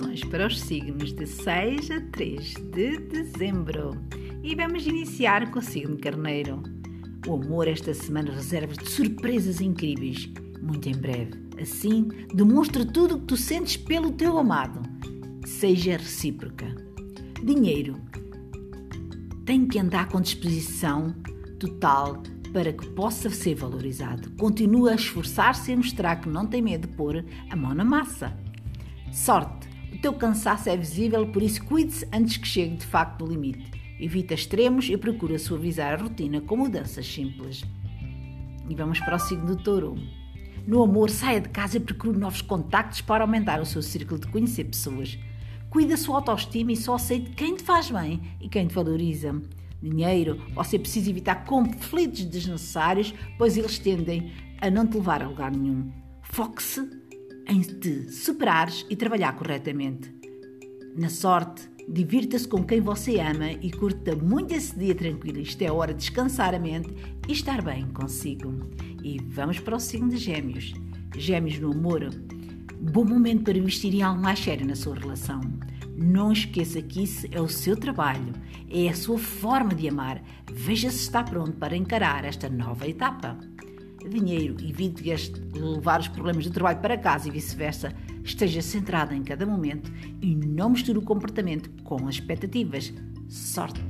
previsões para os signos de 6 a 3 de dezembro. E vamos iniciar com o signo Carneiro. O amor esta semana reserva-te surpresas incríveis, muito em breve. Assim, demonstra tudo o que tu sentes pelo teu amado. Seja recíproca. Dinheiro. Tem que andar com disposição total para que possa ser valorizado. Continua a esforçar-se e mostrar que não tem medo de pôr a mão na massa. Sorte. Teu cansaço é visível, por isso cuide-se antes que chegue de facto o limite. Evita extremos e procura suavizar a rotina com mudanças simples. E vamos para o signo do touro. No amor, saia de casa e procure novos contactos para aumentar o seu círculo de conhecer pessoas. Cuida a sua autoestima e só aceite quem te faz bem e quem te valoriza. Dinheiro, você precisa evitar conflitos desnecessários, pois eles tendem a não te levar a lugar nenhum. Foque-se em te superares e trabalhar corretamente. Na sorte, divirta-se com quem você ama e curta muito esse dia tranquilo. Isto é hora de descansar a mente e estar bem consigo. E vamos para o signo de Gêmeos. Gêmeos no amor. Bom momento para investir em algo mais sério na sua relação. Não esqueça que isso é o seu trabalho, é a sua forma de amar. Veja se está pronto para encarar esta nova etapa dinheiro, evite levar os problemas do trabalho para casa e vice-versa. Esteja centrada em cada momento e não misture o comportamento com as expectativas. Sorte!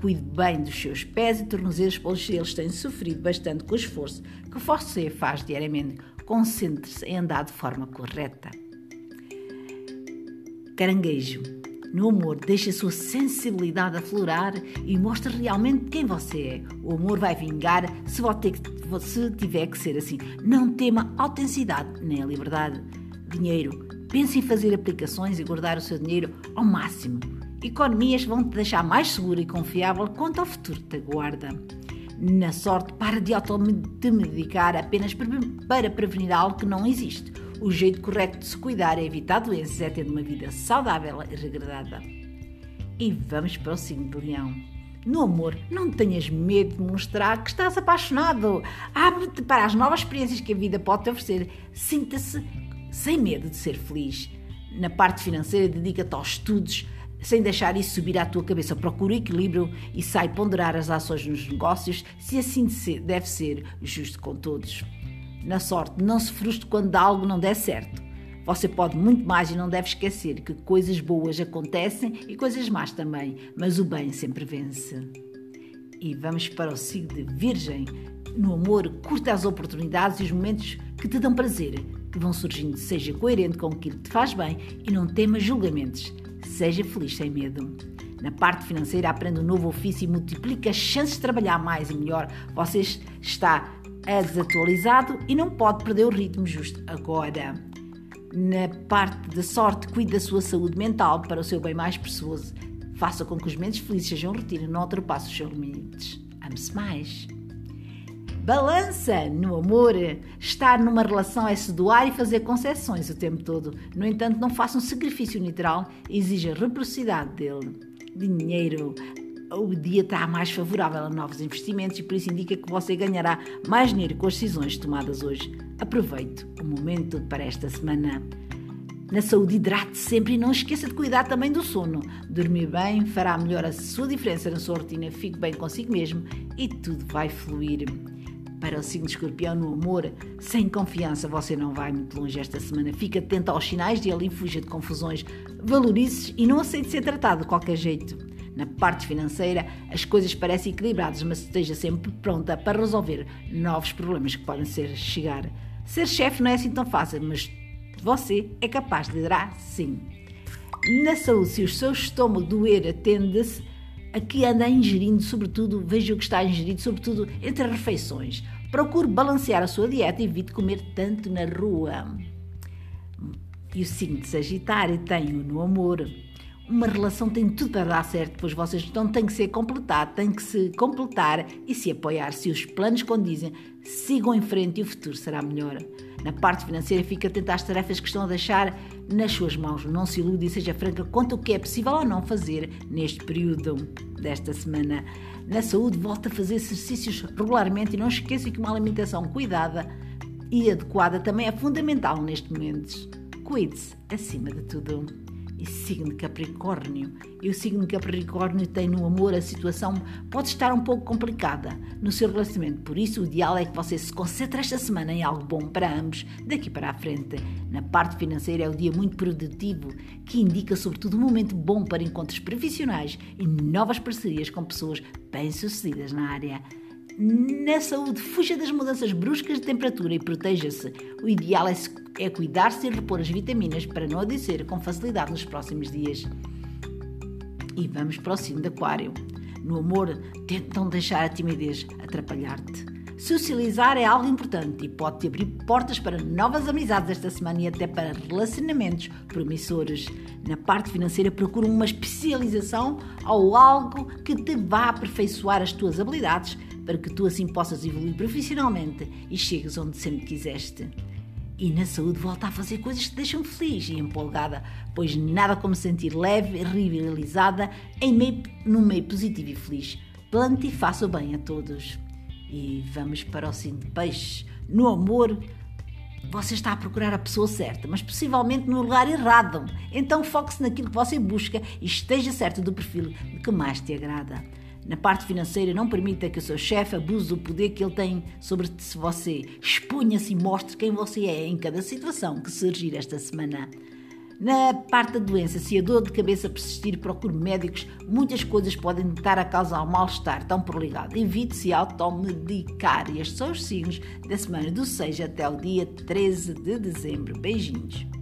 Cuide bem dos seus pés e tornozelos, pois eles têm sofrido bastante com o esforço que você faz diariamente. Concentre-se em andar de forma correta. Caranguejo no amor, deixe a sua sensibilidade aflorar e mostre realmente quem você é. O amor vai vingar se você tiver que ser assim. Não tema a autenticidade nem a liberdade. Dinheiro. Pense em fazer aplicações e guardar o seu dinheiro ao máximo. Economias vão te deixar mais segura e confiável quanto ao futuro te aguarda. Na sorte, para de automedicar apenas para prevenir algo que não existe. O jeito correto de se cuidar é evitar doenças, é ter uma vida saudável e regradada. E vamos para o signo de Leão. No amor, não tenhas medo de mostrar que estás apaixonado. Abre-te para as novas experiências que a vida pode te oferecer. Sinta-se sem medo de ser feliz. Na parte financeira, dedica-te aos estudos, sem deixar isso subir à tua cabeça. Procura equilíbrio e sai ponderar as ações nos negócios, se assim deve ser justo com todos. Na sorte, não se frustre quando algo não der certo. Você pode muito mais e não deve esquecer que coisas boas acontecem e coisas más também, mas o bem sempre vence. E vamos para o signo de Virgem. No amor, curta as oportunidades e os momentos que te dão prazer, que vão surgindo. Seja coerente com aquilo que te faz bem e não tema julgamentos. Seja feliz sem medo. Na parte financeira, aprenda um novo ofício e multiplica as chances de trabalhar mais e melhor. Você está é desatualizado e não pode perder o ritmo justo agora. Na parte da sorte, cuide da sua saúde mental para o seu bem mais precioso. Faça com que os momentos felizes sejam rotina, não ultrapasse os seus limites. Ame-se mais. Balança no amor. Estar numa relação é se doar e fazer concessões o tempo todo. No entanto, não faça um sacrifício literal e exija reciprocidade dele. Dinheiro o dia está mais favorável a novos investimentos e por isso indica que você ganhará mais dinheiro com as decisões tomadas hoje. Aproveite o momento para esta semana. Na saúde, hidrate sempre e não esqueça de cuidar também do sono. Dormir bem fará melhor a sua diferença na sua rotina. Fique bem consigo mesmo e tudo vai fluir. Para o signo de escorpião no amor, sem confiança você não vai muito longe esta semana. Fique atento aos sinais dele e fuja de confusões. Valorize-se e não aceite ser tratado de qualquer jeito. Na parte financeira, as coisas parecem equilibradas, mas esteja sempre pronta para resolver novos problemas que podem ser chegar. Ser chefe não é assim tão fácil, mas você é capaz de liderar sim. Na saúde, se o seu estômago doer, atende-se a que anda ingerindo, sobretudo, veja o que está a ingerir, sobretudo entre refeições. Procure balancear a sua dieta e evite comer tanto na rua. E o signo de Sagitário tem-o no amor uma relação tem tudo para dar certo, pois vocês então têm que ser completado, têm que se completar e se apoiar. Se os planos condizem, sigam em frente e o futuro será melhor. Na parte financeira, fica atento às tarefas que estão a deixar nas suas mãos. Não se ilude e seja franca quanto o que é possível ou não fazer neste período desta semana. Na saúde, volta a fazer exercícios regularmente e não esqueça que uma alimentação cuidada e adequada também é fundamental neste momento. Cuide-se acima de tudo. E signo Capricórnio. E o signo Capricórnio tem no amor a situação pode estar um pouco complicada no seu relacionamento. Por isso, o ideal é que você se concentre esta semana em algo bom para ambos daqui para a frente. Na parte financeira é um dia muito produtivo, que indica sobretudo um momento bom para encontros profissionais e novas parcerias com pessoas bem-sucedidas na área. Na saúde, fuja das mudanças bruscas de temperatura e proteja-se. O ideal é, é cuidar-se e repor as vitaminas para não adoecer com facilidade nos próximos dias. E vamos para o signo de Aquário. No amor, tente não deixar a timidez atrapalhar-te. Socializar é algo importante e pode-te abrir portas para novas amizades esta semana e até para relacionamentos promissores. Na parte financeira, procura uma especialização ou algo que te vá aperfeiçoar as tuas habilidades para que tu assim possas evoluir profissionalmente e chegues onde sempre quiseste. E na saúde volta a fazer coisas que te deixam feliz e empolgada, pois nada como sentir leve e revitalizada em meio, no meio positivo e feliz. Plante e faça o bem a todos. E vamos para o signo de peixe. No amor, você está a procurar a pessoa certa, mas possivelmente no lugar errado. Então foque-se naquilo que você busca e esteja certo do perfil que mais te agrada. Na parte financeira, não permita que o seu chefe abuse do poder que ele tem sobre você. Exponha-se e mostre quem você é em cada situação que surgir esta semana. Na parte da doença, se a dor de cabeça persistir, procure médicos. Muitas coisas podem estar a causar mal-estar tão prolongado. Evite se automedicar. E estes são os signos da semana do 6 até o dia 13 de dezembro. Beijinhos.